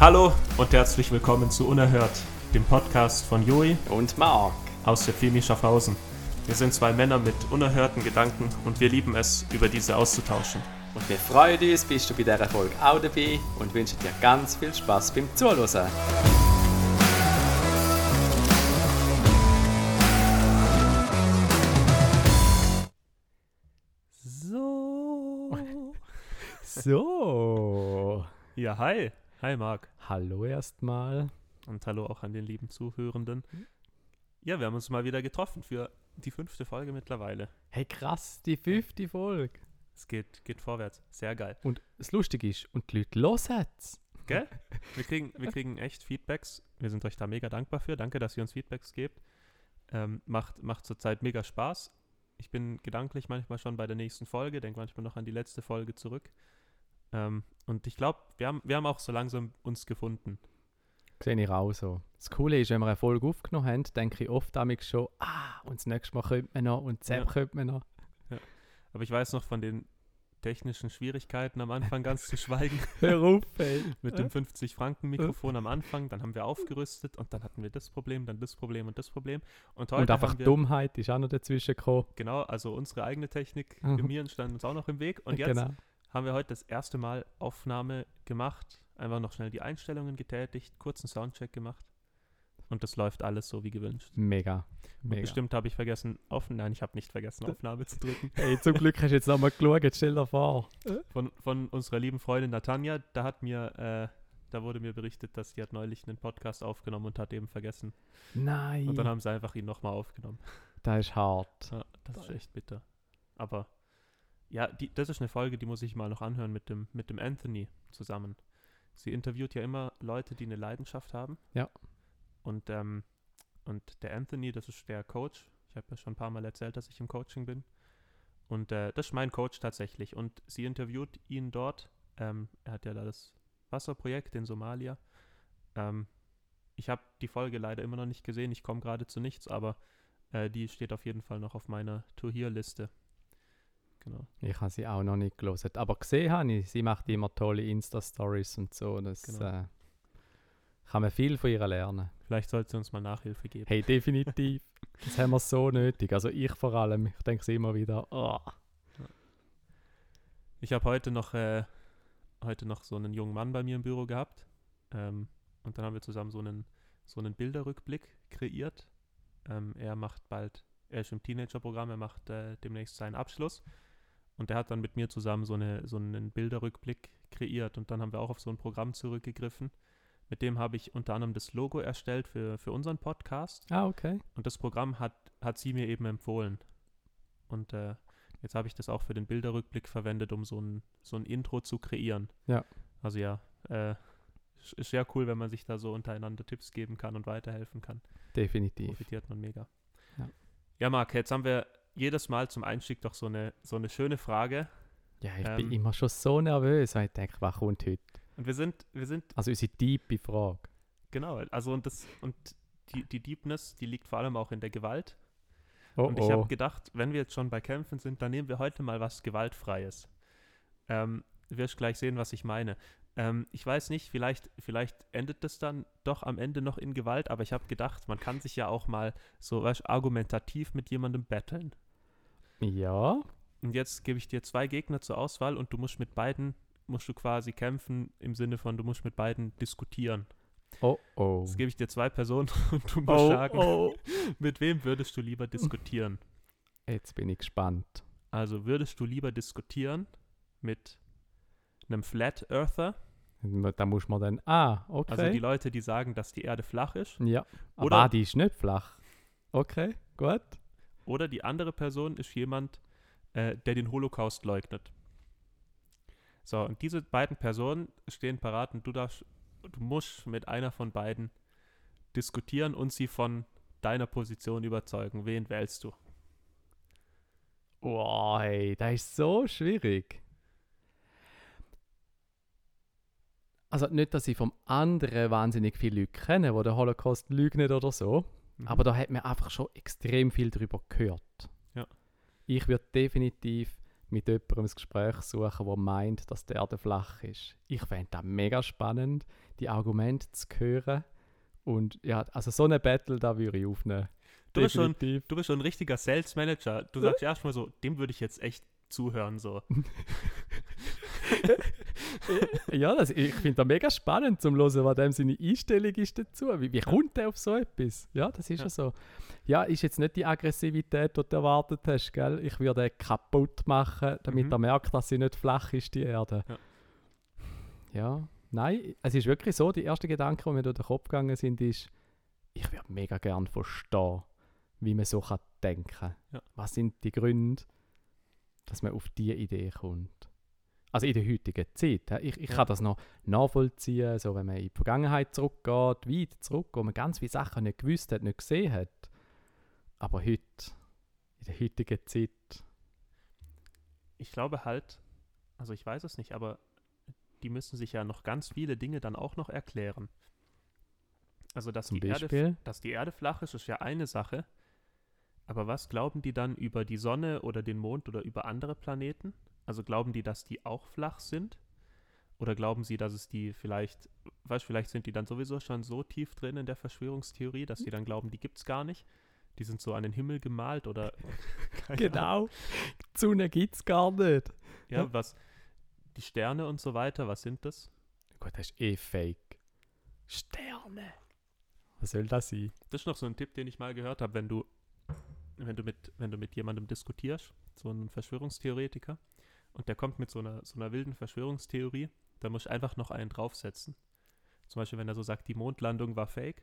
Hallo und herzlich willkommen zu Unerhört, dem Podcast von Joey Und Marc. aus der Femi Schaffhausen. Wir sind zwei Männer mit unerhörten Gedanken und wir lieben es, über diese auszutauschen. Und wir freuen uns, bist du bei dieser Folge auch dabei und wünschen dir ganz viel Spaß beim Zuhören. So. So. Ja, hi. Hi Marc. Hallo erstmal. Und hallo auch an den lieben Zuhörenden. Ja, wir haben uns mal wieder getroffen für die fünfte Folge mittlerweile. Hey krass, die fünfte Folge. Es geht, geht vorwärts. Sehr geil. Und das Lustige ist, und die Leute hören es. Gell? Wir kriegen, wir kriegen echt Feedbacks. Wir sind euch da mega dankbar für. Danke, dass ihr uns Feedbacks gebt. Ähm, macht, macht zurzeit mega Spaß. Ich bin gedanklich manchmal schon bei der nächsten Folge, denke manchmal noch an die letzte Folge zurück. Ähm, und ich glaube, wir haben, wir haben auch so langsam uns gefunden. Sehe ich auch so. Das Coole ist, wenn wir eine Folge aufgenommen haben, denke ich oft damit schon, ah, und das nächste Mal könnte man noch und das Ja. könnte man noch. Aber ich weiß noch von den technischen Schwierigkeiten am Anfang ganz zu schweigen. Hör auf, ey. Mit dem 50-Franken-Mikrofon am Anfang, dann haben wir aufgerüstet und dann hatten wir das Problem, dann das Problem und das Problem. Und heute Und einfach wir, Dummheit ist auch noch dazwischen gekommen. Genau, also unsere eigene Technik, Mhm. im Miren stand uns auch noch im Weg. Und jetzt genau. Haben wir heute das erste Mal Aufnahme gemacht, einfach noch schnell die Einstellungen getätigt, kurzen Soundcheck gemacht. Und das läuft alles so wie gewünscht. Mega. Mega. bestimmt habe ich vergessen, auf, nein, ich habe nicht vergessen, Aufnahme zu drücken. Hey, zum Glück hast du jetzt nochmal geschaut, stell dir vor. Von, von unserer lieben Freundin Natanja, da hat mir, äh, da wurde mir berichtet, dass die hat neulich einen Podcast aufgenommen und hat eben vergessen. Nein. Und dann haben sie einfach ihn nochmal aufgenommen. das ist hart. Ja, das ist echt bitter. Aber ja, die, das ist eine Folge, die muss ich mal noch anhören mit dem, mit dem Anthony zusammen. Sie interviewt ja immer Leute, die eine Leidenschaft haben. Ja. Und, ähm, und der Anthony, das ist der Coach. Ich habe ja schon ein paar Mal erzählt, dass ich im Coaching bin. Und äh, das ist mein Coach tatsächlich. Und sie interviewt ihn dort. Ähm, er hat ja da das Wasserprojekt in Somalia. Ähm, ich habe die Folge leider immer noch nicht gesehen. Ich komme gerade zu nichts, aber äh, die steht auf jeden Fall noch auf meiner To-Hear-Liste. Genau. Ich habe sie auch noch nicht gelesen. Aber gesehen habe ich, sie macht immer tolle Insta-Stories und so. Das Genau. äh, kann man viel von ihr lernen. Vielleicht sollte sie uns mal Nachhilfe geben. Hey, definitiv. das haben wir so nötig. Also ich vor allem. Ich denke es immer wieder. Oh. Ich habe heute noch äh, heute noch so einen jungen Mann bei mir im Büro gehabt. Ähm, und dann haben wir zusammen so einen, so einen Bilderrückblick kreiert. Ähm, er macht bald, er ist im Teenager-Programm, er macht äh, demnächst seinen Abschluss. Und er hat dann mit mir zusammen so, eine, so einen Bilderrückblick kreiert. Und dann haben wir auch auf so ein Programm zurückgegriffen. Mit dem habe ich unter anderem das Logo erstellt für, für unseren Podcast. Ah, okay. Und das Programm hat, hat sie mir eben empfohlen. Und äh, jetzt habe ich das auch für den Bilderrückblick verwendet, um so ein, so ein Intro zu kreieren. Ja. Also ja, äh, ist ist sehr cool, wenn man sich da so untereinander Tipps geben kann und weiterhelfen kann. Definitiv. Profitiert man mega. Ja. ja, Marc, jetzt haben wir jedes Mal zum Einstieg doch so eine, so eine schöne Frage. Ja, ich Ähm. bin immer schon so nervös. Ich denke, was kommt heute? Und wir sind, wir sind, Also unsere tiefe Frage. genau, also und das, und die, die Deepness, die liegt vor allem auch in der Gewalt. Oh, Und ich oh. habe gedacht, wenn wir jetzt schon bei Kämpfen sind, dann nehmen wir heute mal was Gewaltfreies. Ähm, du wirst gleich sehen, was ich meine. Ähm, ich weiß nicht, vielleicht, vielleicht endet das dann doch am Ende noch in Gewalt, aber ich habe gedacht, man kann sich ja auch mal so weißt, argumentativ mit jemandem battlen. Ja. Und jetzt gebe ich dir zwei Gegner zur Auswahl und du musst mit beiden, musst du quasi kämpfen im Sinne von, du musst mit beiden diskutieren. Oh, oh. Jetzt gebe ich dir zwei Personen und du musst Oh, sagen, oh. mit wem würdest du lieber diskutieren? Jetzt bin ich gespannt. Also würdest du lieber diskutieren mit einem Flat Earther, Da muss man dann. Ah, okay. also die Leute, die sagen, dass die Erde flach ist, ja. Aber Oder- ah, die ist nicht flach. Okay, gut. Oder die andere Person ist jemand, äh, der den Holocaust leugnet. So, und diese beiden Personen stehen parat und du darfst, du musst mit einer von beiden diskutieren und sie von deiner Position überzeugen. Wen wählst du? Oh, hey, das ist so schwierig. Also nicht, dass ich vom anderen wahnsinnig viele Leute kenne, die den Holocaust leugnen oder so. Mhm. Aber da hat man einfach schon extrem viel darüber gehört. Ja. Ich würde definitiv mit jemandem ein Gespräch suchen, der meint, dass die Erde flach ist. Ich fände das mega spannend, die Argumente zu hören. Und ja, also so eine Battle, da würde ich aufnehmen. Du bist, schon, du bist schon ein richtiger Sales Manager. Du sagst erstmal so, dem würde ich jetzt echt zuhören. So. ja, das, ich finde das mega spannend zum hören, was dem seine Einstellung ist dazu. Wie, wie kommt der auf so etwas? Ja, das ist ja. Ja. so. Ja, ist jetzt nicht die Aggressivität, die du erwartet hast, gell? Ich würde den kaputt machen, damit Mhm. er merkt, dass sie nicht flach ist, die Erde. Ja. Ja, nein, es ist wirklich so, die ersten Gedanken, die mir durch den Kopf gegangen sind, ist, ich würde mega gern verstehen, wie man so kann denken kann. Was sind die Gründe, dass man auf diese Idee kommt? Also in der heutigen Zeit. Ich, ich kann das noch nachvollziehen, so wenn man in die Vergangenheit zurückgeht, weit zurück, wo man ganz viele Sachen nicht gewusst hat, nicht gesehen hat. Aber heute, in der heutigen Zeit, Ich glaube halt, also ich weiß es nicht, aber die müssen sich ja noch ganz viele Dinge dann auch noch erklären. Also, dass, zum die Erde, Beispiel, dass die Erde flach ist, ist ja eine Sache. Aber was glauben die dann über die Sonne oder den Mond oder über andere Planeten? Also glauben die, dass die auch flach sind? Oder glauben sie, dass es die vielleicht, weißt vielleicht sind die dann sowieso schon so tief drin in der Verschwörungstheorie, dass sie dann glauben, die gibt es gar nicht? Die sind so an den Himmel gemalt oder Ahnung. genau, die Sonne gibt es gar nicht. Ja, was die Sterne und so weiter, was sind das? Gut, das ist eh fake. Sterne. Was soll das sein? Das ist noch so ein Tipp, den ich mal gehört habe, wenn du, wenn du mit, wenn du mit jemandem diskutierst, so einem Verschwörungstheoretiker, und der kommt mit so einer, so einer wilden Verschwörungstheorie, dann musst du einfach noch einen draufsetzen. Zum Beispiel, wenn er so sagt, die Mondlandung war fake,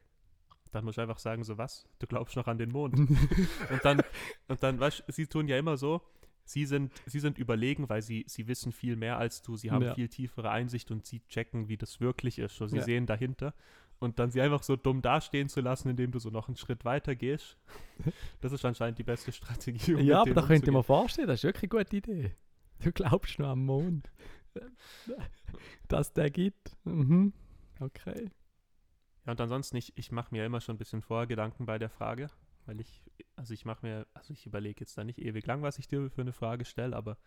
dann musst du einfach sagen, so was, du glaubst noch an den Mond. und dann, und dann, weißt sie tun ja immer so, sie sind, sie sind überlegen, weil sie, sie wissen viel mehr als du, sie haben Ja. viel tiefere Einsicht und sie checken, wie das wirklich ist. So, sie Ja. sehen dahinter. Und dann sie einfach so dumm dastehen zu lassen, indem du so noch einen Schritt weiter gehst, das ist anscheinend die beste Strategie. um ja, aber da könnte man umzugehen. vorstellen, das ist wirklich eine gute Idee. Du glaubst nur am Mond. Dass der gibt. Mhm. Okay. Ja, und ansonsten, ich, ich mache mir immer schon ein bisschen vorher Gedanken bei der Frage, weil ich, also ich mache mir, also ich überlege jetzt da nicht ewig lang, was ich dir für eine Frage stelle, aber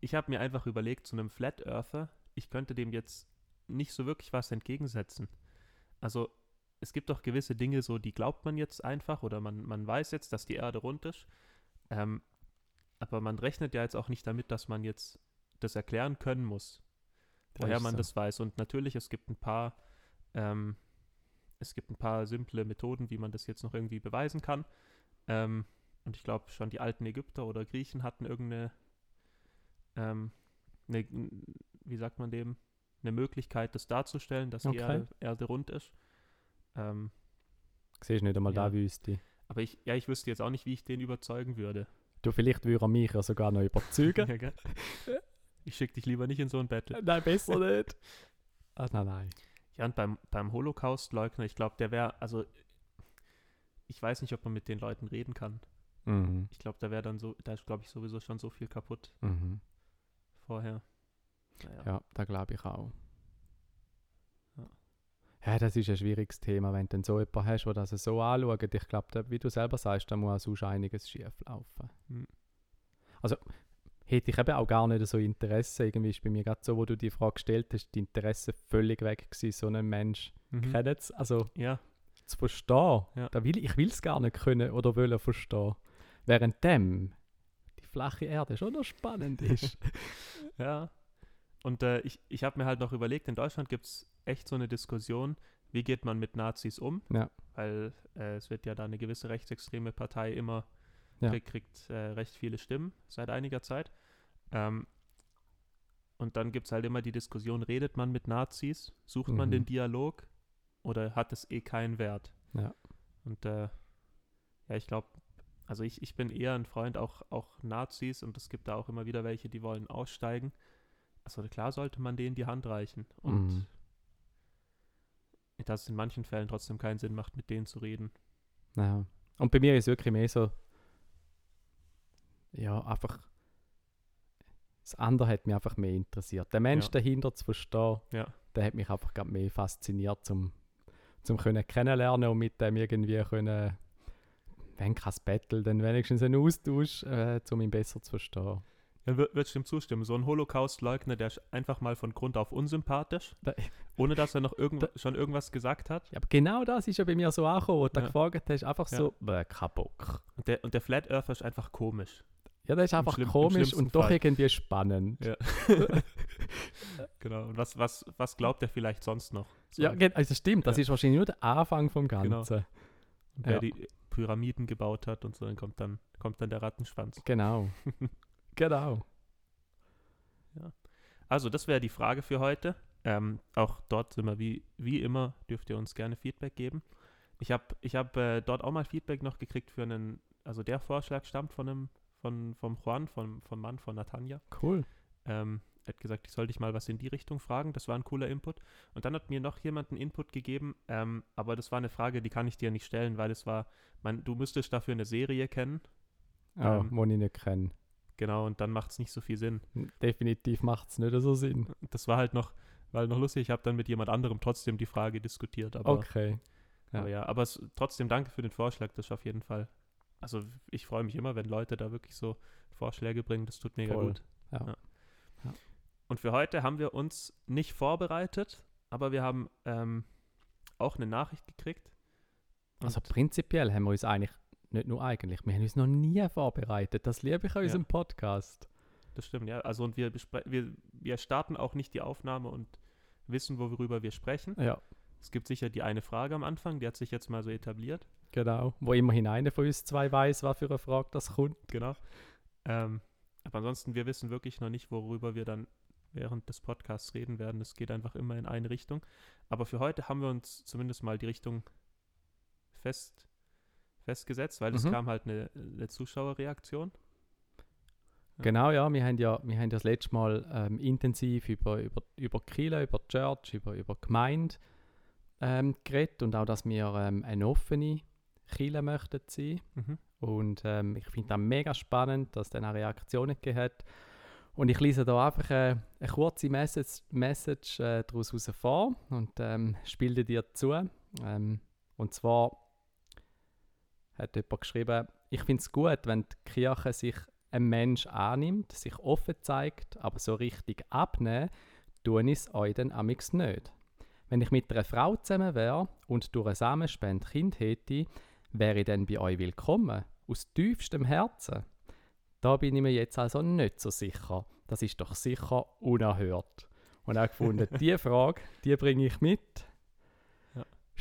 ich habe mir einfach überlegt, zu einem Flat Earther, ich könnte dem jetzt nicht so wirklich was entgegensetzen. Also es gibt doch gewisse Dinge, so die glaubt man jetzt einfach oder man, man weiß jetzt, dass die Erde rund ist, ähm, aber man rechnet ja jetzt auch nicht damit, dass man jetzt das erklären können muss, woher ist man so. das weiß. Und natürlich, es gibt ein paar, ähm, es gibt ein paar simple Methoden, wie man das jetzt noch irgendwie beweisen kann. Ähm, und ich glaube, schon die alten Ägypter oder Griechen hatten irgendeine, ähm, eine, wie sagt man dem, eine Möglichkeit, das darzustellen, dass Okay. die Erde, Erde rund ist. Ähm, Siehst nicht einmal Ja. da Wüste. aber ich, ja, ich wüsste jetzt auch nicht, wie ich den überzeugen würde. Du, vielleicht würde er mich ja sogar noch überzeugen. Ja, gell? ich schicke dich lieber nicht in so ein Battle. nein, besser nicht. Ah, nein, nein. Ja, und beim, beim Holocaust-Leugner, ich glaube, der wäre, also ich weiß nicht, ob man mit den Leuten reden kann. Mhm. Ich glaube, da wäre dann so, da ist, glaube ich, sowieso schon so viel kaputt Mhm. vorher. Naja. Ja, da glaube ich auch. Ja. Das ist ein schwieriges Thema, wenn du dann so jemanden hast, der das so anschaut. Ich glaube, wie du selber sagst, da muss auch sonst einiges schief laufen. Hm. Also, hätte ich eben auch gar nicht so Interesse. Irgendwie ist bei mir gerade so, wo du die Frage gestellt hast, die Interesse völlig weg gewesen, so einen Mensch Mhm. kennen zu- Also, Ja, zu verstehen. Ja. Da will, ich will es gar nicht können oder wollen verstehen. Während dem die flache Erde schon noch spannend ist. ja. Und äh, ich, ich habe mir halt noch überlegt, in Deutschland gibt es echt so eine Diskussion, wie geht man mit Nazis um? Ja. Weil äh, es wird ja da eine gewisse rechtsextreme Partei immer, Ja. kriegt, kriegt äh, recht viele Stimmen seit einiger Zeit. Ähm, und dann gibt es halt immer die Diskussion, redet man mit Nazis? Sucht man Mhm. den Dialog? Oder hat es eh keinen Wert? Ja. Und äh, ja, ich glaube, also ich, ich bin eher ein Freund auch, auch Nazis und es gibt da auch immer wieder welche, die wollen aussteigen. Also klar sollte man denen die Hand reichen. Und Mhm. dass es in manchen Fällen trotzdem keinen Sinn macht, mit denen zu reden. Ja. Und bei mir ist es wirklich mehr so, ja, einfach, das andere hat mich einfach mehr interessiert. Der Mensch Ja. dahinter zu verstehen, Ja. der hat mich einfach grad mehr fasziniert, zum, zum können kennenlernen und mit dem irgendwie können, wenn kein Battle, dann wenigstens einen Austausch, äh, um ihn besser zu verstehen. Ja, wird, wird ihm zustimmen. So ein Holocaust-Leugner, der ist einfach mal von Grund auf unsympathisch, Da- ohne dass er noch irgend, Da- schon irgendwas gesagt hat. Ja, aber genau das ist ja bei mir so angekommen, wo du Ja. gefragt hast, einfach Ja. so, bäh, kein Bock. Und der, und der Flat Earther ist einfach komisch. Ja, das ist einfach schlimm- im komisch und doch Fall. irgendwie spannend. Ja. Genau. Und was, was, was glaubt er vielleicht sonst noch? So, Ja, also stimmt, das Ja. ist wahrscheinlich nur der Anfang vom Genau. Ganzen. und wer die Pyramiden gebaut hat und so, dann kommt dann, kommt dann der Rattenschwanz. Genau. genau. Also, das wäre die Frage für heute. Ähm, auch dort sind wir wie, wie immer, dürft ihr uns gerne Feedback geben. Ich habe ich hab, äh, dort auch mal Feedback noch gekriegt für einen, also der Vorschlag stammt von einem, von, vom Juan, vom, vom Mann von Natanja. Cool. Ähm, er hat gesagt, ich soll dich mal was in die Richtung fragen. Das war ein cooler Input. Und dann hat mir noch jemand einen Input gegeben, ähm, aber das war eine Frage, die kann ich dir nicht stellen, weil es war, man, du müsstest dafür eine Serie kennen. Ja, Ähm, wo ich nicht kenne. Genau, und dann macht es nicht so viel Sinn. Definitiv macht es nicht so Sinn. Das war halt noch, war halt noch lustig. Ich habe dann mit jemand anderem trotzdem die Frage diskutiert. Aber Okay. ja. aber, ja, aber es, trotzdem danke für den Vorschlag. Das ist auf jeden Fall. Also ich freue mich immer, wenn Leute da wirklich so Vorschläge bringen. Das tut mega Voll, gut. ja. Ja. Und für heute haben wir uns nicht vorbereitet, aber wir haben ähm, auch eine Nachricht gekriegt. Also prinzipiell haben wir uns eigentlich, nicht nur eigentlich, wir haben uns noch nie vorbereitet. Das liebe ich an Ja. unserem Podcast. Das stimmt, ja. Also und wir, wir, wir starten auch nicht die Aufnahme und wissen, worüber wir sprechen. Ja, Es gibt sicher die eine Frage am Anfang, die hat sich jetzt mal so etabliert. genau. Wo immerhin einer von uns zwei weiß, was für eine Frage das kommt. Genau. Ähm, aber ansonsten, wir wissen wirklich noch nicht, worüber wir dann während des Podcasts reden werden. Es geht einfach immer in eine Richtung. Aber für heute haben wir uns zumindest mal die Richtung fest, festgesetzt, weil es Mhm. kam halt eine, eine Zuschauerreaktion. Ja. Genau, ja. Wir haben ja, wir haben ja das letzte Mal ähm, intensiv über, über, über Kirche, über die Church, über, über die Gemeinde ähm, geredet und auch, dass wir ähm, eine offene Kirche möchten sein. Mhm. Und ähm, ich finde das mega spannend, dass es dann auch Reaktionen gegeben hat. Und ich lese da einfach äh, eine kurze Message, Message äh, daraus raus vor und ähm, spiele dir zu. Ähm, und zwar hat jemand geschrieben, ich finde es gut, wenn die Kirche sich ein Mensch annimmt, sich offen zeigt, aber so richtig abnehmen, tun es euch dann amix nicht. Wenn ich mit einer Frau zusammen wäre und durch eine Samenspende Kind hätte, wäre ich dann bei euch willkommen? Aus tiefstem Herzen? Da bin ich mir jetzt also nicht so sicher. Das ist doch sicher unerhört. Und auch gefunden, diese Frage, die bringe ich mit.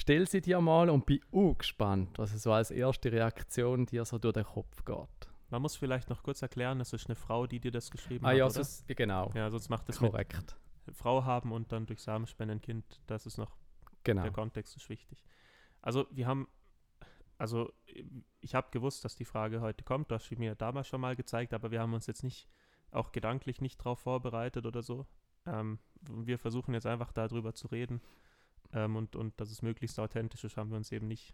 Stell sie dir mal und bin auch gespannt, was so als erste Reaktion dir so durch den Kopf geht. Man muss vielleicht noch kurz erklären, es ist eine Frau, die dir das geschrieben Ah hat, ja, oder? sonst, genau. ja, sonst macht es mit Korrekt. Frau haben und dann durch Samenspende ein Kind. Das ist noch Genau. Der Kontext ist wichtig. Also wir haben, also ich habe gewusst, dass die Frage heute kommt, du hast sie mir damals schon mal gezeigt, aber wir haben uns jetzt nicht, auch gedanklich nicht darauf vorbereitet oder so. Ähm, wir versuchen jetzt einfach darüber zu reden ähm, und, und dass es möglichst authentisch ist, haben wir uns eben nicht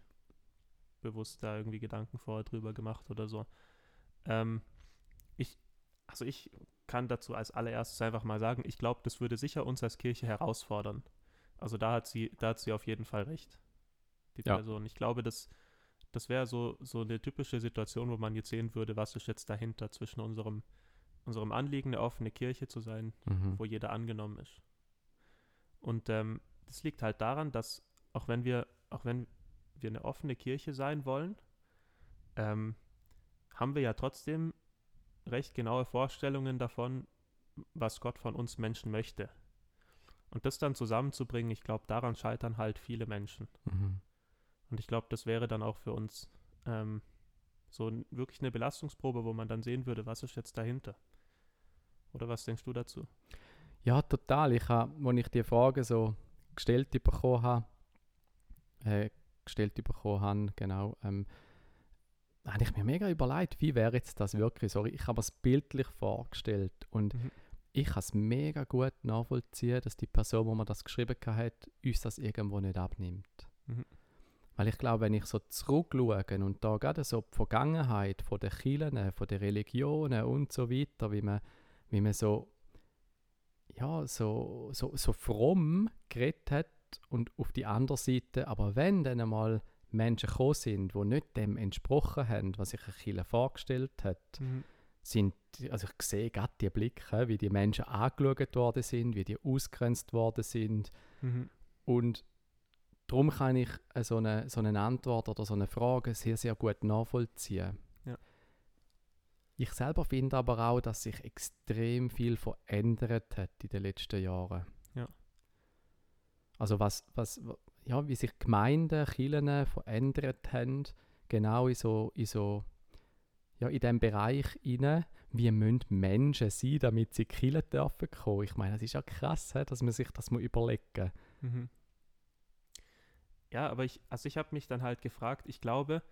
bewusst da irgendwie Gedanken vorher drüber gemacht oder so. Ähm, ich, also ich kann dazu als allererstes einfach mal sagen, ich glaube, das würde sicher uns als Kirche herausfordern. Also da hat sie, da hat sie auf jeden Fall recht, die Ja. Person. Ich glaube, das, das wäre so, so eine typische Situation, wo man jetzt sehen würde, was ist jetzt dahinter zwischen unserem, unserem Anliegen, eine offene Kirche zu sein, Mhm. wo jeder angenommen ist. Und ähm, das liegt halt daran, dass auch wenn wir, auch wenn wir eine offene Kirche sein wollen, ähm, haben wir ja trotzdem recht genaue Vorstellungen davon, was Gott von uns Menschen möchte. Und das dann zusammenzubringen, ich glaube, daran scheitern halt viele Menschen. Mhm. Und ich glaube, das wäre dann auch für uns ähm, so wirklich eine Belastungsprobe, wo man dann sehen würde, was ist jetzt dahinter. Oder was denkst du dazu? Ja, total. Ich habe, als ich die Frage so gestellt bekommen habe, äh, gestellt bekommen habe, genau, ähm, habe ich mir mega überlegt, wie wäre jetzt das wirklich? Sorry, ich habe es bildlich vorgestellt und Mhm. ich kann es mega gut nachvollziehen, dass die Person, wo man das geschrieben hat, uns das irgendwo nicht abnimmt. Mhm. Weil ich glaube, wenn ich so zurückschaue und da gerade so die Vergangenheit von den Kirchen, von den Religionen und so weiter, wie man, wie man so, ja, so, so, so fromm geredet hat und auf die andere Seite, aber wenn dann einmal Menschen gekommen sind, die nicht dem entsprochen haben, was sich eine Kirche vorgestellt hat, sind, also ich sehe gerade die Blicke, wie die Menschen angeschaut worden sind, wie die ausgrenzt worden sind. Mhm. Und darum kann ich äh, so eine, so eine Antwort oder so eine Frage sehr, sehr gut nachvollziehen. Ich selber finde aber auch, dass sich extrem viel verändert hat in den letzten Jahren. Ja. Also was, was, ja, wie sich Gemeinden, Kirchen verändert haben, genau in so, in so ja, in diesem Bereich rein, wie müssen Menschen sein, damit sie killen dürfen kommen. Ich meine, das ist ja krass, dass man sich das mal überlegen Mhm. Ja, aber ich, also ich habe mich dann halt gefragt, ich glaube,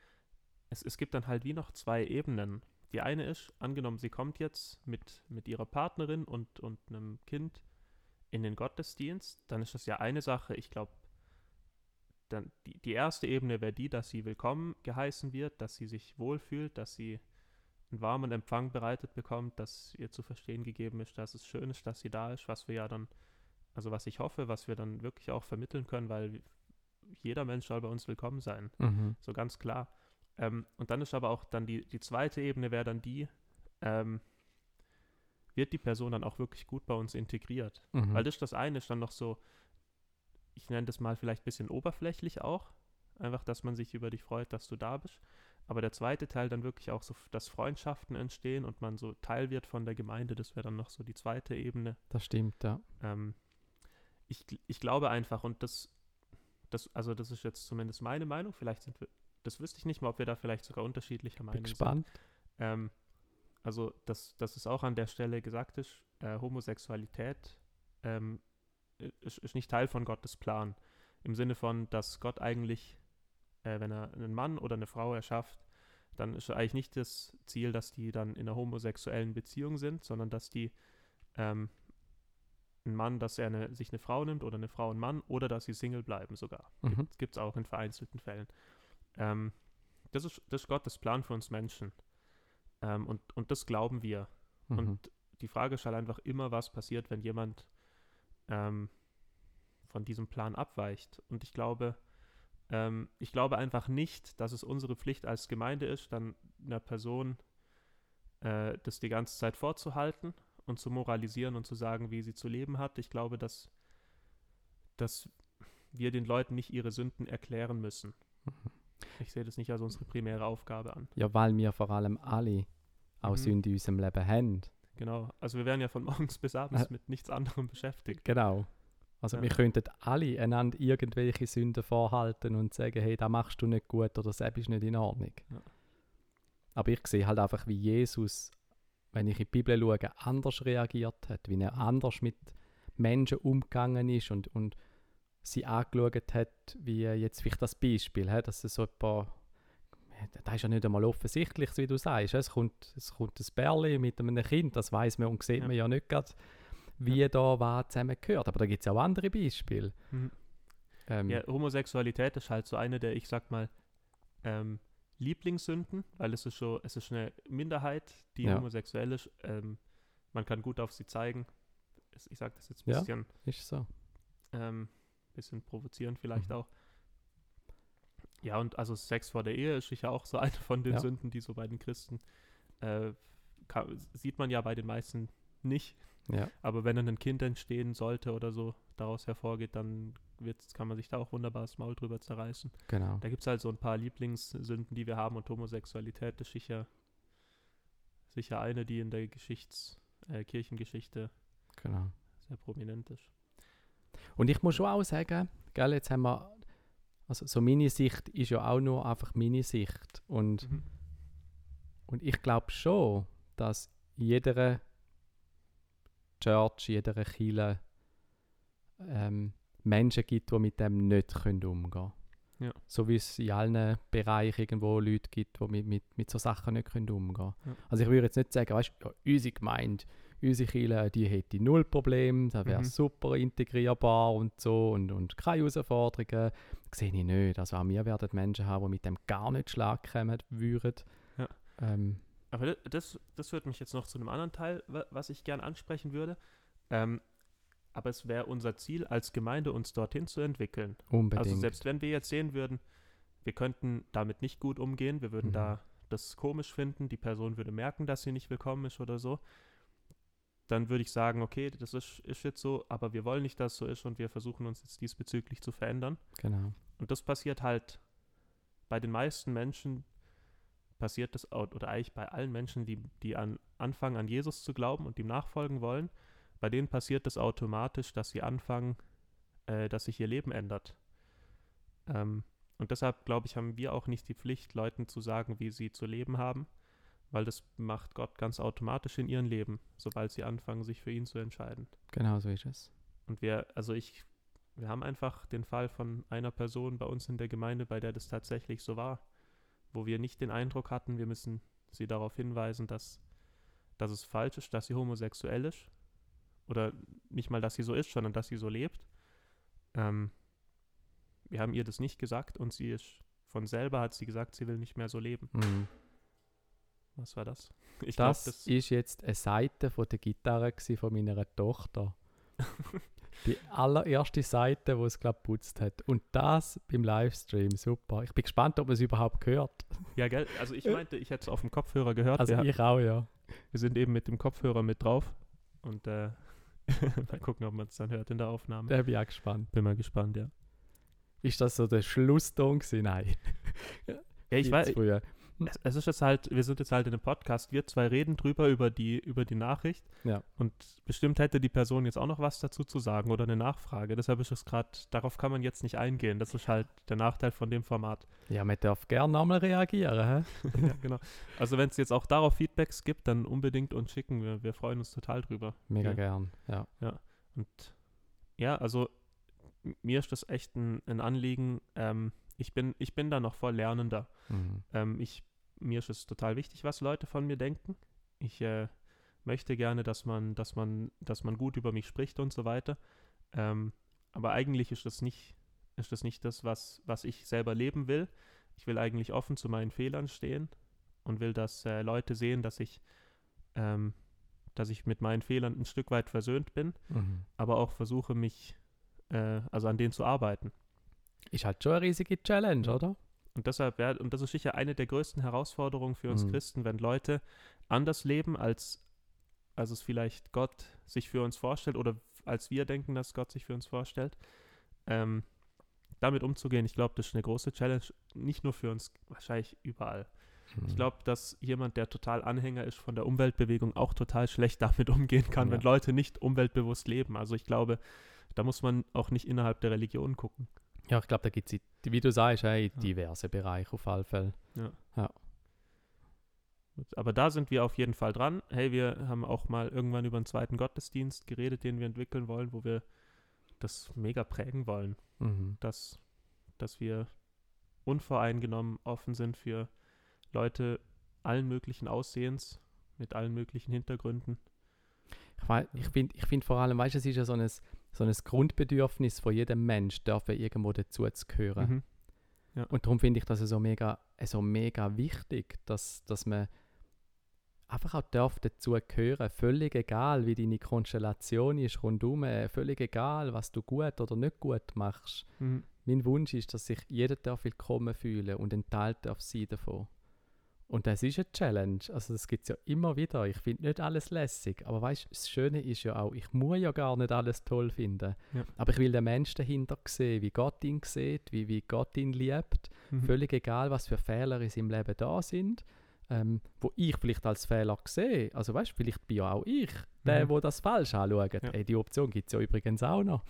es, es gibt dann halt wie noch zwei Ebenen. Die eine ist, angenommen, sie kommt jetzt mit, mit ihrer Partnerin und, und einem Kind in den Gottesdienst, dann ist das ja eine Sache. Ich glaube, dann die, die erste Ebene wäre die, dass sie willkommen geheißen wird, dass sie sich wohlfühlt, dass sie einen warmen Empfang bereitet bekommt, dass ihr zu verstehen gegeben ist, dass es schön ist, dass sie da ist, was wir ja dann, also was ich hoffe, was wir dann wirklich auch vermitteln können, weil jeder Mensch soll bei uns willkommen sein. Mhm. So ganz klar. Ähm, und dann ist aber auch dann die, die zweite Ebene wäre dann die, ähm, wird die Person dann auch wirklich gut bei uns integriert? Mhm. Weil das ist das eine, ist dann noch so, ich nenne das mal vielleicht ein bisschen oberflächlich auch. Einfach, dass man sich über dich freut, dass du da bist. Aber der zweite Teil dann wirklich auch so, dass Freundschaften entstehen und man so Teil wird von der Gemeinde, das wäre dann noch so die zweite Ebene. das stimmt, ja. Ähm, ich, ich glaube einfach, und das, das, also das ist jetzt zumindest meine Meinung, vielleicht sind wir, das wüsste ich nicht mal, ob wir da vielleicht sogar unterschiedlicher Bin Meinung sind. gespannt. Ähm, also, dass, dass es auch an der Stelle gesagt ist, äh, Homosexualität ähm, ist, ist nicht Teil von Gottes Plan. Im Sinne von, dass Gott eigentlich, äh, wenn er einen Mann oder eine Frau erschafft, dann ist eigentlich nicht das Ziel, dass die dann in einer homosexuellen Beziehung sind, sondern dass die ähm, ein Mann, dass er eine, sich eine Frau nimmt oder eine Frau einen Mann oder dass sie Single bleiben sogar. Mhm. Gibt es auch in vereinzelten Fällen. Ähm, das, ist, das ist Gottes Plan für uns Menschen. Ähm, und, und das glauben wir. Mhm. Und die Frage ist halt einfach immer, was passiert, wenn jemand ähm, von diesem Plan abweicht. Und ich glaube, ähm, ich glaube einfach nicht, dass es unsere Pflicht als Gemeinde ist, dann einer Person äh, das die ganze Zeit vorzuhalten und zu moralisieren und zu sagen, wie sie zu leben hat. Ich glaube, dass, dass wir den Leuten nicht ihre Sünden erklären müssen. Mhm. Ich sehe das nicht als unsere primäre Aufgabe an. Ja, weil wir vor allem alle auch Mhm. Sünde in unserem Leben haben. Genau. Also wir werden ja von morgens bis abends mit nichts anderem beschäftigt. Genau. Also Ja. wir könnten alle einander irgendwelche Sünden vorhalten und sagen, hey, da machst du nicht gut oder das ist nicht in Ordnung. Ja. Aber ich sehe halt einfach, wie Jesus, wenn ich in die Bibel schaue, anders reagiert hat, wie er anders mit Menschen umgegangen ist und, und sie angeschaut hat, wie jetzt vielleicht das Beispiel, hä, dass es so etwa, das ist ja nicht einmal offensichtlich, wie du sagst. Es kommt, es kommt ein Bärli mit einem Kind, das weiß man und sieht Ja. man ja nicht gerade, wie da was zusammengehört. Aber da gibt es auch andere Beispiele. Mhm. Ähm, Ja, Homosexualität ist halt so eine der, ich sag mal, ähm, Lieblingssünden, weil es ist so, es ist eine Minderheit, die Ja. homosexuell ist. Ähm, man kann gut auf sie zeigen. Ich sage das jetzt ein Ja. bisschen, Ist so. Bisschen provozierend vielleicht Mhm. auch. Ja, und also Sex vor der Ehe ist sicher auch so eine von den Ja. Sünden, die so bei den Christen äh, kann, sieht man ja bei den meisten nicht. Ja. Aber wenn dann ein Kind entstehen sollte oder so daraus hervorgeht, dann wird's, kann man sich da auch wunderbar das Maul drüber zerreißen. Genau. Da gibt es halt so ein paar Lieblingssünden, die wir haben und Homosexualität ist sicher, sicher eine, die in der Geschichts-, äh, Kirchengeschichte genau. sehr prominent ist. Und ich muss schon auch sagen, gell, jetzt haben wir, also so meine Sicht ist ja auch nur einfach meine Sicht. Und, Mhm. und ich glaube schon, dass in jeder Church, in jeder Kirche ähm, Menschen gibt, die mit dem nicht können umgehen können. Ja. So wie es in allen Bereichen irgendwo Leute gibt, die mit, mit, mit so Sachen nicht können umgehen können. Ja. Also ich würde jetzt nicht sagen, weißt du, ja, unsere Gemeinde, unsere Kirche, die hätte null Problem, da wäre Mhm. super integrierbar und so und, und keine Herausforderungen. Das sehe ich nicht. Also auch wir werden Menschen haben, die mit dem gar nicht Schlag kommen würden. Ja. Ähm, Aber da- das, das führt mich jetzt noch zu einem anderen Teil, wa- was ich gern ansprechen würde. Ähm, aber es wäre unser Ziel als Gemeinde, uns dorthin zu entwickeln. unbedingt. Also selbst wenn wir jetzt sehen würden, wir könnten damit nicht gut umgehen, wir würden Mhm. da das komisch finden, die Person würde merken, dass sie nicht willkommen ist oder so, dann würde ich sagen, okay, das ist, ist jetzt so, aber wir wollen nicht, dass es so ist und wir versuchen uns jetzt diesbezüglich zu verändern. Genau. Und das passiert halt bei den meisten Menschen, passiert das, oder eigentlich bei allen Menschen, die, die an, anfangen an Jesus zu glauben und ihm nachfolgen wollen, bei denen passiert das automatisch, dass sie anfangen, äh, dass sich ihr Leben ändert. Ähm, und deshalb, glaube ich, haben wir auch nicht die Pflicht, Leuten zu sagen, wie sie zu leben haben, weil das macht Gott ganz automatisch in ihrem Leben, sobald sie anfangen, sich für ihn zu entscheiden. Genau so ist es. Und wir, also ich, wir haben einfach den Fall von einer Person bei uns in der Gemeinde, bei der das tatsächlich so war, wo wir nicht den Eindruck hatten, wir müssen sie darauf hinweisen, dass, dass es falsch ist, dass sie homosexuell ist. Oder nicht mal, dass sie so ist, sondern dass sie so lebt. Ähm, wir haben ihr das nicht gesagt und sie ist von selber hat sie gesagt, sie will nicht mehr so leben. Mhm. Was war das? Ich glaube, Das, ist jetzt eine Seite von der Gitarre von meiner Tochter. Die allererste Seite, wo es glaube putzt hat. Und das beim Livestream, super. Ich bin gespannt, ob man es überhaupt hört. ja, gell? Also ich meinte, ich hätte es auf dem Kopfhörer gehört. Also wir, ich auch, ja. wir sind eben mit dem Kopfhörer mit drauf. Und äh, mal gucken, ob man es dann hört in der Aufnahme. Da bin ich auch gespannt. Bin mal gespannt, ja. Ist das so der Schlusston gewesen? Nein. Ja, ich weiß. Es, es ist jetzt halt, wir sind jetzt halt in einem Podcast, wir zwei reden drüber über die, über die Nachricht. Ja. Und bestimmt hätte die Person jetzt auch noch was dazu zu sagen oder eine Nachfrage. Deshalb ist es gerade, darauf kann man jetzt nicht eingehen. Das ist halt der Nachteil von dem Format. Ja, man darf gerne nochmal reagieren. Ja, genau. Also wenn es jetzt auch darauf Feedbacks gibt, dann unbedingt uns schicken. Wir, wir freuen uns total drüber. Mega Ja. gern. Ja. Und ja, also mir ist das echt ein, ein Anliegen. Ähm, ich, bin, ich bin da noch voll Lernender. Mhm. Ähm, ich, mir ist es total wichtig, was Leute von mir denken. Ich äh, möchte gerne, dass man, dass man, dass man gut über mich spricht und so weiter. Ähm, aber eigentlich ist das nicht, ist das nicht das, was, was ich selber leben will. Ich will eigentlich offen zu meinen Fehlern stehen und will, dass äh, Leute sehen, dass ich, ähm, dass ich mit meinen Fehlern ein Stück weit versöhnt bin, Mhm. aber auch versuche mich, äh, also an denen zu arbeiten. Ist halt schon eine riesige Challenge, oder? Und deshalb, wär, und das ist sicher eine der größten Herausforderungen für uns Mhm. Christen, wenn Leute anders leben, als, als es vielleicht Gott sich für uns vorstellt oder als wir denken, dass Gott sich für uns vorstellt. Ähm, damit umzugehen, ich glaube, das ist eine große Challenge, nicht nur für uns, wahrscheinlich überall. Ich Mhm. glaube, dass jemand, der total Anhänger ist von der Umweltbewegung, auch total schlecht damit umgehen kann, wenn Ja. Leute nicht umweltbewusst leben. Also ich glaube, da muss man auch nicht innerhalb der Religion gucken. Ja, ich glaube, da gibt es, wie du sagst, hey, Ja. diverse Bereiche auf alle Fälle. Gut, Aber da sind wir auf jeden Fall dran. Hey, wir haben auch mal irgendwann über einen zweiten Gottesdienst geredet, den wir entwickeln wollen, wo wir das mega prägen wollen, Mhm. dass, dass wir unvoreingenommen offen sind für Leute allen möglichen Aussehens, mit allen möglichen Hintergründen. Ich, wei- ich finde ich find vor allem, weißt du, es ist ja so ein, so ein Grundbedürfnis von jedem Mensch, dürfen irgendwo dazu zu gehören. Mhm. Und darum finde ich das so mega, so mega wichtig, dass, dass man einfach auch darf dazu gehören, völlig egal, wie deine Konstellation ist rundum, äh, völlig egal, was du gut oder nicht gut machst. Mhm. Mein Wunsch ist, dass sich jeder darf willkommen fühlen und ein Teil darf sein davon. Und das ist eine Challenge. Also das gibt es ja immer wieder. Ich finde nicht alles lässig. Aber weißt das Schöne ist ja auch, ich muss ja gar nicht alles toll finden. Ja. Aber ich will den Menschen dahinter sehen, wie Gott ihn sieht, wie, wie Gott ihn liebt. Mhm. Völlig egal, was für Fehler in seinem Leben da sind. Ähm, wo ich vielleicht als Fehler sehe. Also weißt du, vielleicht bin ja auch ich der, Mhm. wo das falsch anschaut. Ja. Ey, die Option gibt es ja übrigens auch noch.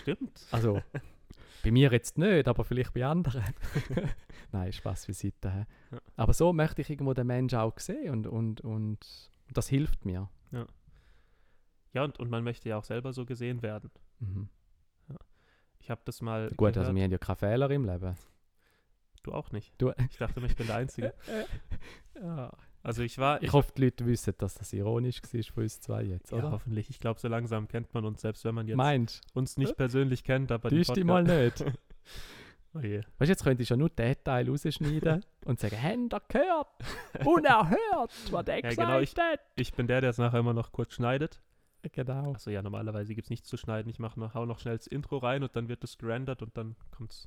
Stimmt. Also, bei mir jetzt nicht, aber vielleicht bei anderen. Nein, Spaß beiseite. hä? Ja. Aber so möchte ich irgendwo den Menschen auch sehen und, und, und das hilft mir. Ja, und, und man möchte ja auch selber so gesehen werden. Mhm. Ich habe das mal Gut, also gehört. wir haben ja keine Fehler im Leben. du auch nicht. Du, Ich dachte, ich bin der Einzige. ja. Also ich war, Ich hoffe, die Leute wissen, dass das ironisch war von uns zwei jetzt, ja, oder? hoffentlich. Ich glaube, so langsam kennt man uns, selbst wenn man jetzt Meinst uns nicht persönlich kennt, aber Täusch dich mal nicht. Oh je. Weißt du, jetzt könnte ich ja nur den Teil rausschneiden und sagen, ihr gehört? Unerhört, was der Ja, genau, ich- hat. Ich bin der, der es nachher immer noch kurz schneidet. Genau. Achso, ja, normalerweise gibt es nichts zu schneiden. Ich mach noch, hau noch schnell das Intro rein und dann wird es gerendert und dann kommt's.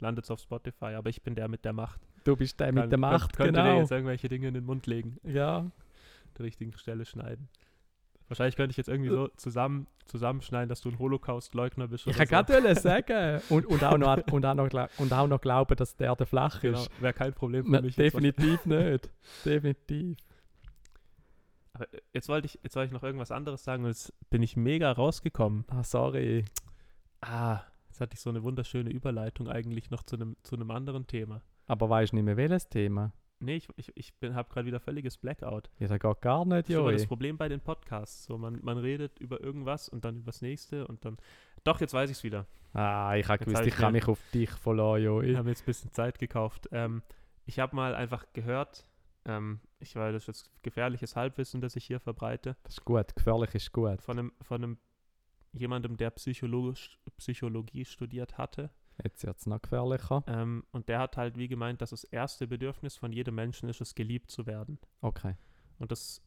Landet es auf Spotify, aber ich bin der mit der Macht. Du bist der mit Kann- der Macht, könnt, könnte dir genau. jetzt irgendwelche Dinge in den Mund legen, Ja, der richtigen Stelle schneiden. Wahrscheinlich könnte ich jetzt irgendwie so zusammen, zusammenschneiden, dass du ein Holocaust-Leugner bist. ich kann so. gerade sagen. Und, und, auch noch, und, auch noch, und auch noch glauben, dass der der flach Genau, ist. wäre kein Problem für Na, mich. definitiv nicht. Definitiv. Aber jetzt wollte ich, jetzt wollte ich noch irgendwas anderes sagen und jetzt bin ich mega rausgekommen. Ah, sorry. Ah, jetzt hatte ich so eine wunderschöne Überleitung eigentlich noch zu einem, zu einem anderen Thema. Aber weißt du nicht mehr welches Thema? Nee, ich, ich, ich habe gerade wieder völliges Blackout. Ja, das geht gar nicht, Das ist das. Problem bei den Podcasts. So, man, man redet über irgendwas und dann über das nächste und dann. Doch, jetzt weiß ich es wieder. Ah, ich habe gewusst, hab ich ich kann mich auf dich verlassen, Ich Joi. habe jetzt ein bisschen Zeit gekauft. Ähm, ich habe mal einfach gehört, ähm, ich weiß, das ist jetzt gefährliches Halbwissen, das ich hier verbreite, Das ist gut, gefährlich ist gut. von einem, von einem jemandem, der Psychologisch, Psychologie studiert hatte. Jetzt wird es noch gefährlicher. Ähm, und der hat halt wie gemeint, dass das erste Bedürfnis von jedem Menschen ist, es geliebt zu werden. Okay. Und das,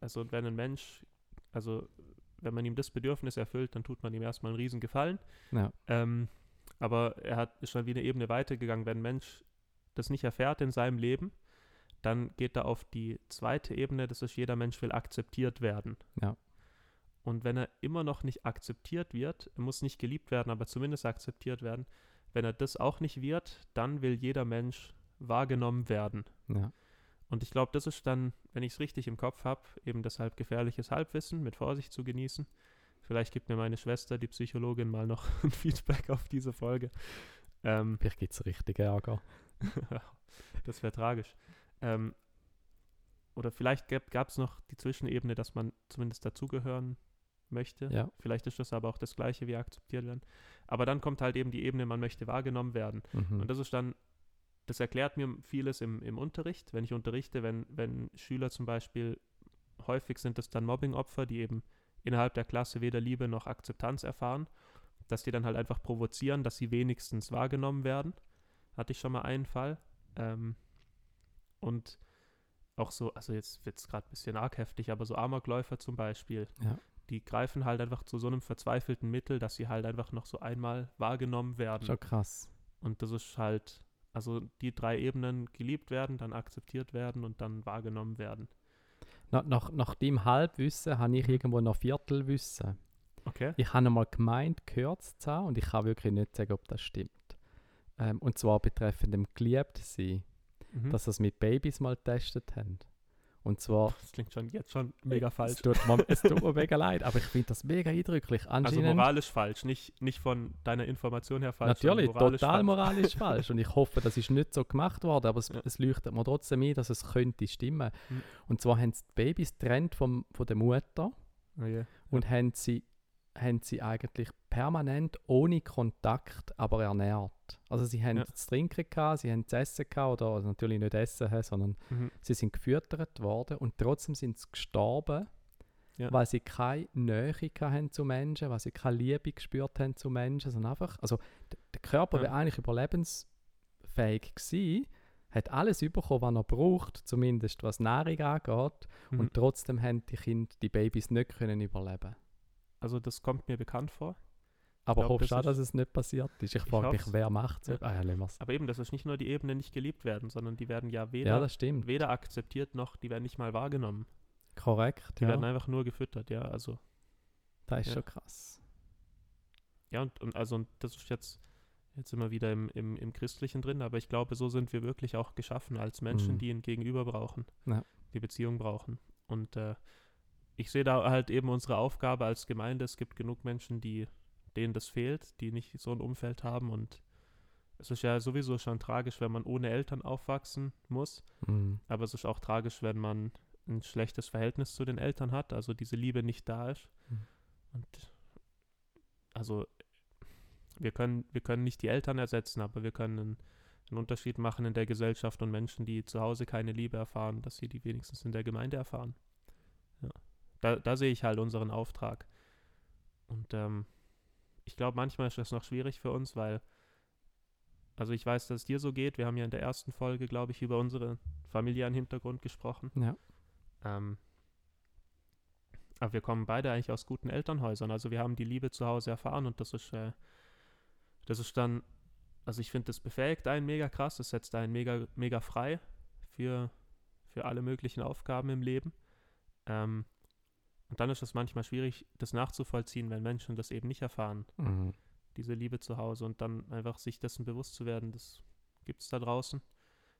also wenn ein Mensch, also wenn man ihm das Bedürfnis erfüllt, dann tut man ihm erstmal einen riesen Gefallen. Ja. Ähm, aber er hat, ist schon wie eine Ebene weitergegangen. Wenn ein Mensch das nicht erfährt in seinem Leben, dann geht er auf die zweite Ebene, das ist, jeder Mensch will akzeptiert werden. Ja. Und wenn er immer noch nicht akzeptiert wird, er muss nicht geliebt werden, aber zumindest akzeptiert werden, wenn er das auch nicht wird, dann will jeder Mensch wahrgenommen werden. Ja. Und ich glaube, das ist dann, wenn ich es richtig im Kopf habe, eben deshalb gefährliches Halbwissen mit Vorsicht zu genießen. Vielleicht gibt mir meine Schwester, die Psychologin, mal noch ein Feedback auf diese Folge. Ähm, Vielleicht gibt es richtig Ärger. das wäre tragisch. Ähm, oder vielleicht gab es noch die Zwischenebene, dass man zumindest dazugehören möchte. Ja. Vielleicht ist das aber auch das Gleiche wie akzeptiert werden. Aber dann kommt halt eben die Ebene, man möchte wahrgenommen werden. Mhm. Und das ist dann, das erklärt mir vieles im, im Unterricht, wenn ich unterrichte, wenn, wenn Schüler zum Beispiel, häufig sind es dann Mobbingopfer, die eben innerhalb der Klasse weder Liebe noch Akzeptanz erfahren, dass die dann halt einfach provozieren, dass sie wenigstens wahrgenommen werden. Hatte ich schon mal einen Fall. Ähm, und auch so, also jetzt wird es gerade ein bisschen arg heftig, aber so Amokläufer zum Beispiel, Ja. Die greifen halt einfach zu so einem verzweifelten Mittel, dass sie halt einfach noch so einmal wahrgenommen werden. Schon krass. Und das ist halt, also die drei Ebenen geliebt werden, dann akzeptiert werden und dann wahrgenommen werden. Nach, nach, nach dem Halbwissen habe ich irgendwo noch Viertelwissen. Okay. Ich habe einmal gemeint, gehört zu haben und ich kann wirklich nicht sagen, ob das stimmt. Ähm, und zwar betreffend dem Geliebtsein, Mhm. dass sie es mit Babys mal getestet haben. Und zwar, Das klingt schon jetzt schon mega es falsch. tut, mir, es tut mir mega leid, aber ich finde das mega eindrücklich. Also Anscheinend, moralisch falsch, nicht, nicht von deiner Information her falsch. natürlich, moralisch total falsch. moralisch falsch. Und ich hoffe, das ist nicht so gemacht worden, aber es, Ja. es leuchtet mir trotzdem ein, dass es könnte stimmen. Mhm. Und zwar haben sie die Babys getrennt vom, von der Mutter Oh je. und haben sie, haben sie eigentlich permanent ohne Kontakt, aber ernährt. Also sie haben Ja. zu trinken gehabt, sie haben zu essen gehabt, oder also natürlich nicht essen, sondern Mhm. sie sind gefüttert worden und trotzdem sind sie gestorben, Ja. weil sie keine Nähe hatten zu Menschen, weil sie keine Liebe gespürt haben zu Menschen, sondern einfach, also der Körper Ja. wäre eigentlich überlebensfähig gewesen, hat alles bekommen, was er braucht, zumindest was Nahrung angeht, Mhm. und trotzdem haben die Kinder, die Babys nicht können überleben. Also das kommt mir bekannt vor. Aber glaub, hoffst du das dass es nicht passiert ist? Ich frage mich, wer macht so? Ja. Ah ja. Aber eben, das ist nicht nur die Ebene nicht geliebt werden, sondern die werden ja weder, Ja, weder akzeptiert noch, die werden nicht mal wahrgenommen. Korrekt, Die werden einfach nur gefüttert, ja. Also, Das ist schon krass. ja, und, und also und das ist jetzt, jetzt immer wieder im, im, im Christlichen drin, aber ich glaube, so sind wir wirklich auch geschaffen als Menschen, Mhm. die ein Gegenüber brauchen, die Beziehung brauchen. Und äh, ich sehe da halt eben unsere Aufgabe als Gemeinde. Es gibt genug Menschen, die denen das fehlt, die nicht so ein Umfeld haben und es ist ja sowieso schon tragisch, wenn man ohne Eltern aufwachsen muss, Mhm. aber es ist auch tragisch, wenn man ein schlechtes Verhältnis zu den Eltern hat, also diese Liebe nicht da ist. Mhm. Und also wir können, wir können nicht die Eltern ersetzen, aber wir können einen, einen Unterschied machen in der Gesellschaft und Menschen, die zu Hause keine Liebe erfahren, dass sie die wenigstens in der Gemeinde erfahren. Da, da sehe ich halt unseren Auftrag. Und ähm, ich glaube, manchmal ist das noch schwierig für uns, weil, also ich weiß, dass es dir so geht. Wir haben ja in der ersten Folge, glaube ich, über unseren familiären Hintergrund gesprochen. Ja. Ähm, aber wir kommen beide eigentlich aus guten Elternhäusern. Also wir haben die Liebe zu Hause erfahren und das ist, äh, das ist dann also ich finde, das befähigt einen mega krass, das setzt einen mega, mega frei für, für alle möglichen Aufgaben im Leben. Ähm, und dann ist es manchmal schwierig, das nachzuvollziehen, wenn Menschen das eben nicht erfahren, Mhm. diese Liebe zu Hause und dann einfach sich dessen bewusst zu werden, das gibt es da draußen.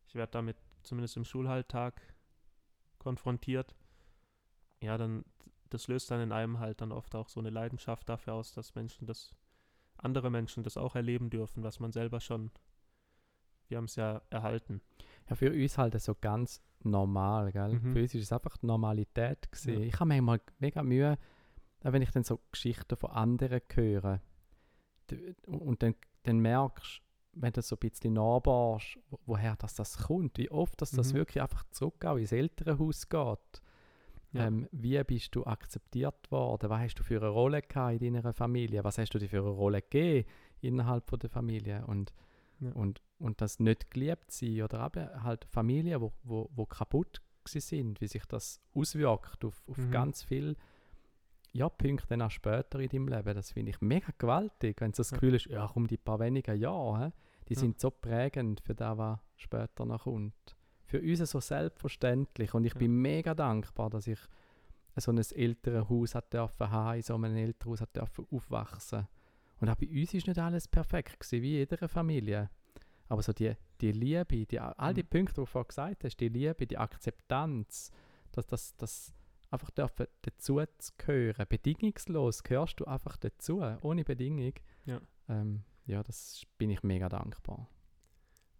Ich werde damit zumindest im Schulalltag konfrontiert. Ja, dann, das löst dann in einem halt dann oft auch so eine Leidenschaft dafür aus, dass Menschen das, andere Menschen das auch erleben dürfen, was man selber schon, wir haben es ja erhalten. Ja, für uns halt so ganz normal, gell? Mhm. Für uns ist es einfach die Normalität gewesen. Ja. Ich habe manchmal mega Mühe, wenn ich dann so Geschichten von anderen höre und dann, dann merkst, wenn du so ein bisschen nachbaust, wo- woher das, das kommt, wie oft dass das Mhm. wirklich einfach zurück auch ins Elternhaus geht. Ja. Ähm, wie bist du akzeptiert worden? Was hast du für eine Rolle gehabt in deiner Familie? Was hast du dir für eine Rolle gegeben innerhalb von der Familie? Und, Ja. und, und das nicht geliebt sein oder eben halt Familien, wo, wo, wo kaputt sind, wie sich das auswirkt auf, auf Mhm. ganz viele ja, Punkte dann auch später in deinem Leben. Das finde ich mega gewaltig, wenn du das Ja. Gefühl hast, ja, um die paar wenigen Jahre, die Ja. sind so prägend für das, was später noch kommt. Für uns so selbstverständlich und ich Ja. bin mega dankbar, dass ich so ein Elternhaus hat dürfen haben, in so einem Elternhaus hat dürfen aufwachsen. Und auch bei uns ist nicht alles perfekt gewesen, wie in jeder Familie. Aber so die, die Liebe, die, all die Mhm. Punkte, die du vorhin gesagt hast, die Liebe, die Akzeptanz, dass das, das einfach dürfen dazu zu gehören. Bedingungslos gehörst du einfach dazu, ohne Bedingung. Ja. Ähm, ja, das bin ich mega dankbar.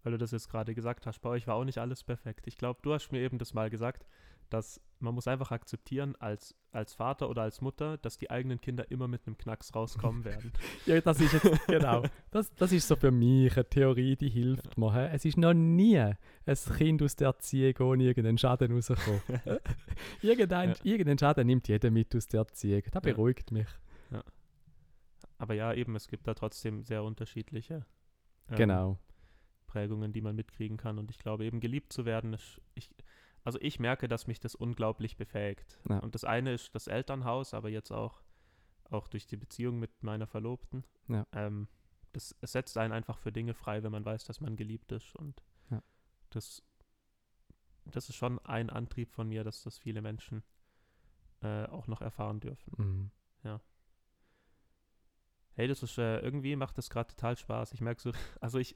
weil du das jetzt gerade gesagt hast, bei euch war auch nicht alles perfekt. Ich glaube, du hast mir eben das mal gesagt, dass man muss einfach akzeptieren als, als Vater oder als Mutter, dass die eigenen Kinder immer mit einem Knacks rauskommen werden. Ja, das ist jetzt, genau. Das, das ist so für mich eine Theorie, die hilft mir. Es ist noch nie ein Kind aus der Erziehung ohne irgendeinen Schaden rausgekommen. Irgendein, Ja. Irgendeinen Schaden nimmt jeder mit aus der Erziehung. Das Ja. beruhigt mich. Aber ja, eben, es gibt da trotzdem sehr unterschiedliche ähm, Genau. Prägungen, die man mitkriegen kann. Und ich glaube, eben geliebt zu werden, ist, ich, also ich merke, dass mich das unglaublich befähigt. Ja. Und das eine ist das Elternhaus, aber jetzt auch, auch durch die Beziehung mit meiner Verlobten. Ja. Ähm, das, setzt einen einfach für Dinge frei, wenn man weiß, dass man geliebt ist. Und Ja. das, das ist schon ein Antrieb von mir, dass das viele Menschen äh, auch noch erfahren dürfen. Mhm. Hey, das ist äh, irgendwie macht das gerade total Spaß. Ich merke so, also ich,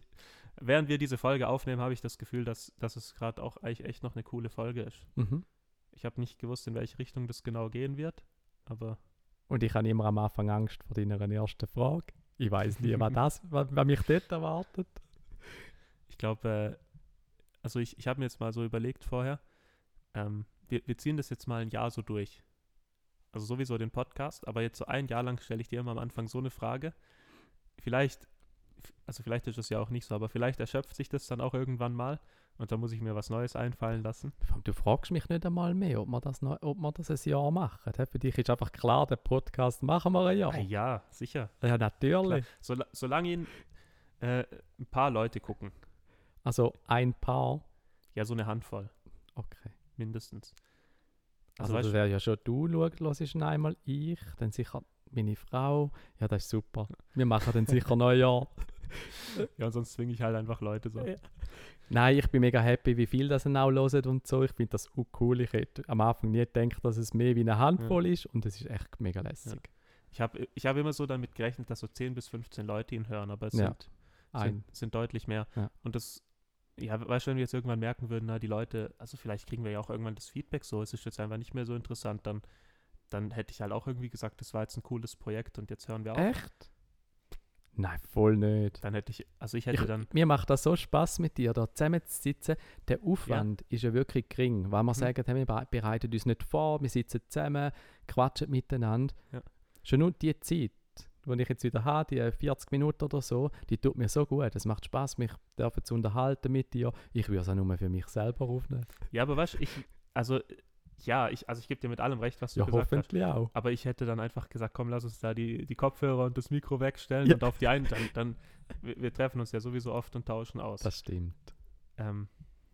während wir diese Folge aufnehmen, habe ich das Gefühl, dass, dass es gerade auch eigentlich echt noch eine coole Folge ist. Mhm. Ich habe nicht gewusst, in welche Richtung das genau gehen wird, aber Und ich habe immer am Anfang Angst vor deiner ersten Frage. Ich weiß nie, was, das, was, was mich dort erwartet. ich glaube, äh, also ich, ich habe mir jetzt mal so überlegt vorher, ähm, wir, wir ziehen das jetzt mal ein Jahr so durch. Also sowieso den Podcast, aber jetzt so ein Jahr lang stelle ich dir immer am Anfang so eine Frage. Vielleicht, also vielleicht ist es ja auch nicht so, aber vielleicht erschöpft sich das dann auch irgendwann mal und dann muss ich mir was Neues einfallen lassen. Du fragst mich nicht einmal mehr, ob wir das, noch, ob wir das ein Jahr machen. hä? Für dich ist einfach klar, den Podcast machen wir ein Jahr. Ah, ja, sicher. Ja, natürlich. Sol solange ihn äh, ein paar Leute gucken. Also ein Paar. Ja, so eine Handvoll, Okay. mindestens. Also, weißt das wäre ja schon du, schaust ist einmal ich, dann sicher meine Frau. Ja, das ist super. Wir machen dann sicher noch ein Jahr. Ja, und sonst zwinge ich halt einfach Leute so. Ja. Nein, ich bin mega happy, wie viel das auch hören und so. Ich finde das auch cool. Ich hätte am Anfang nie gedacht, dass es mehr wie eine Handvoll ist und es ist echt mega lässig. Ich habe ich hab immer so damit gerechnet, dass so 10 bis 15 Leute ihn hören, aber es Ja. sind, sind, sind deutlich mehr. Ja. Und das, ja, weißt du, wenn wir jetzt irgendwann merken würden, na, die Leute, also vielleicht kriegen wir ja auch irgendwann das Feedback so, es ist jetzt einfach nicht mehr so interessant, dann, dann hätte ich halt auch irgendwie gesagt, das war jetzt ein cooles Projekt und jetzt hören wir auf. Echt? Nein, voll nicht. Dann hätte ich, also ich hätte Ich, dann, mir macht das so Spaß mit dir, da zusammen zu sitzen. Der Aufwand ist ja wirklich gering, weil wir Mhm. sagen, hey, wir be- bereiten uns nicht vor, wir sitzen zusammen, quatschen miteinander. Ja. Schon nur die Zeit, die ich jetzt wieder habe, die 40 Minuten oder so, die tut mir so gut. Es macht Spaß, mich dürfen zu unterhalten mit dir. Ich würde es auch nur für mich selber aufnehmen. ja, aber weißt du, ich, also, ja, ich, also ich gebe dir mit allem recht, was du Ja, gesagt hast. hoffentlich auch. Aber ich hätte dann einfach gesagt, komm, lass uns da die, die Kopfhörer und das Mikro wegstellen Ja. und auf die einen, dann, dann wir, wir treffen uns ja sowieso oft und tauschen aus. Das stimmt. ähm,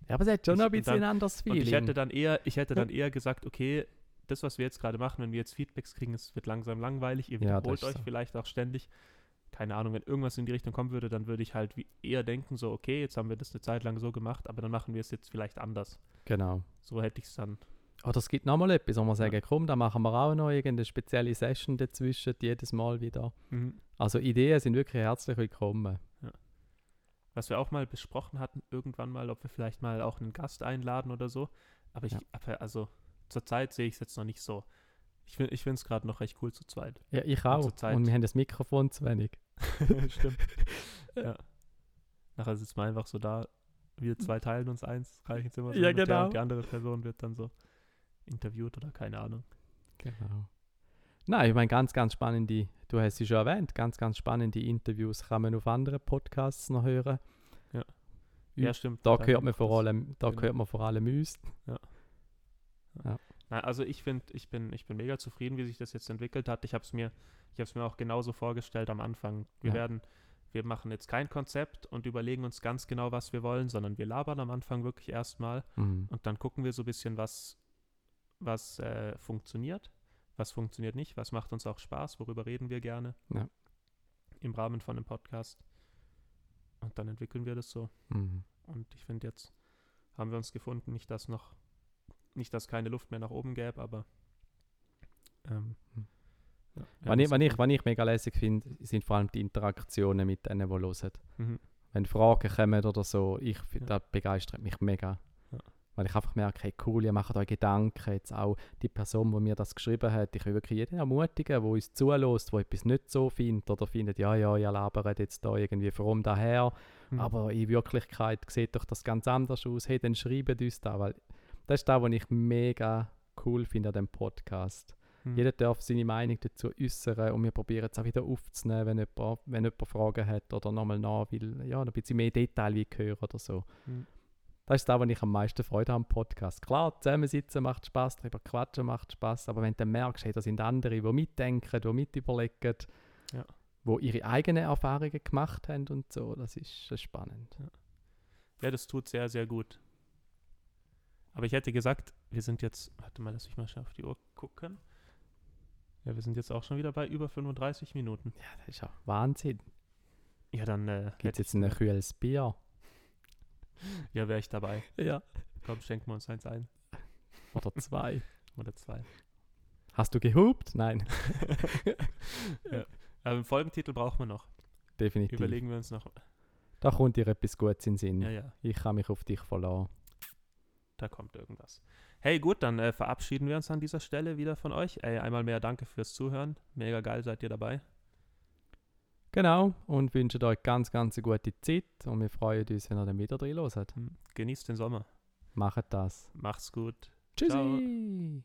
Ja, aber es hat schon Ich- ein bisschen dann- ein anderes und Feeling. ich hätte dann eher, ich hätte dann eher gesagt, okay, das, was wir jetzt gerade machen, wenn wir jetzt Feedbacks kriegen, es wird langsam langweilig, ihr Ja, ist euch so. vielleicht auch ständig. keine Ahnung, wenn irgendwas in die Richtung kommen würde, dann würde ich halt eher denken, so, okay, jetzt haben wir das eine Zeit lang so gemacht, aber dann machen wir es jetzt vielleicht anders. Genau. So hätte ich es dann. Oder es gibt nochmal etwas, wo wir sagen, komm, da machen wir auch noch irgendeine spezielle Session dazwischen, jedes Mal wieder. Mhm. Also Ideen sind wirklich herzlich willkommen. Was wir auch mal besprochen hatten, irgendwann mal, ob wir vielleicht mal auch einen Gast einladen oder so. Aber ich, Ja. also zurzeit sehe ich es jetzt noch nicht so. Ich, find- ich finde es gerade noch recht cool zu zweit. Ja, ich auch. zur Zeit- Und wir haben das Mikrofon zu wenig. Stimmt. ja. Nachher sitzen wir einfach so da, wir zwei teilen uns eins, reichen es immer so Ja, und genau. Und die andere Person wird dann so interviewt oder keine Ahnung. Genau. Nein, ich meine, ganz, ganz spannende, du hast sie schon erwähnt, ganz, ganz spannende Interviews kann man auf anderen Podcasts noch hören. Ja. Ja, Ja, stimmt. Da hört man vor allem, da Genau. hört man vor allem uns. Nein, also ich finde, ich bin, ich bin mega zufrieden, wie sich das jetzt entwickelt hat. Ich habe es mir, ich habe es mir auch genauso vorgestellt am Anfang. Wir Ja. werden, wir machen jetzt kein Konzept und überlegen uns ganz genau, was wir wollen, sondern wir labern am Anfang wirklich erstmal Mhm. und dann gucken wir so ein bisschen, was, was äh, funktioniert, was funktioniert nicht, was macht uns auch Spaß, worüber reden wir gerne Ja. im Rahmen von einem Podcast. Und dann entwickeln wir das so. Mhm. Und ich finde, jetzt haben wir uns gefunden, nicht dass noch, nicht, dass keine Luft mehr nach oben gäbe, aber ähm, Hm. ja, Was ich, was ich, was ich mega lässig finde, sind vor allem die Interaktionen mit denen, die hören. Mhm. Wenn Fragen kommen oder so, ich Ja. das begeistert mich mega. Weil ich einfach merke, hey, cool, ihr macht euch Gedanken. Jetzt auch die Person, die mir das geschrieben hat, ich will wirklich jeden ermutigen, der uns zulässt, der etwas nicht so findet oder findet, ja, ja, ihr labert jetzt da irgendwie from daher. Mhm. Aber in Wirklichkeit sieht doch das ganz anders aus. Hey, dann schreibt uns da, weil das ist das, was ich mega cool finde an dem Podcast. Mhm. Jeder darf seine Meinung dazu äußern und wir probieren es auch wieder aufzunehmen, wenn jemand, wenn jemand Fragen hat oder nochmal nach will, ja, ein bisschen mehr Detail wie hören oder so. Mhm. Das ist das, was ich am meisten Freude habe am Podcast. Klar, zusammensitzen macht Spaß, darüber quatschen macht Spaß, aber wenn du merkst, hey, da sind andere, die mitdenken, die mitüberlegen, Ja. die ihre eigenen Erfahrungen gemacht haben und so, das ist, das ist spannend. Ja, das tut sehr, sehr gut. Aber ich hätte gesagt, wir sind jetzt, warte mal, lass mich mal schnell auf die Uhr gucken. Ja, wir sind jetzt auch schon wieder bei über 35 Minuten. Ja, das ist ja Wahnsinn. Ja, dann äh, Gibt es jetzt ein kühles Bier? Ja, wäre ich dabei. Ja. Komm, schenken wir uns eins ein. Oder zwei. Oder zwei. Hast du gehupt? Nein, Aber einen Folgentitel brauchen wir noch. definitiv. Überlegen wir uns noch. Da kommt dir etwas Gutes in den Sinn. Ja, ja, Ich kann mich auf dich verlassen. da kommt irgendwas. Hey, gut, dann äh, verabschieden wir uns an dieser Stelle wieder von euch. Ey, einmal mehr danke fürs Zuhören. Mega geil seid ihr dabei. Genau, und wünschen euch ganz, ganz eine gute Zeit und wir freuen uns, wenn ihr dann wieder drin hört. Hm, Genießt den Sommer. Macht das. Macht's gut. Tschüssi!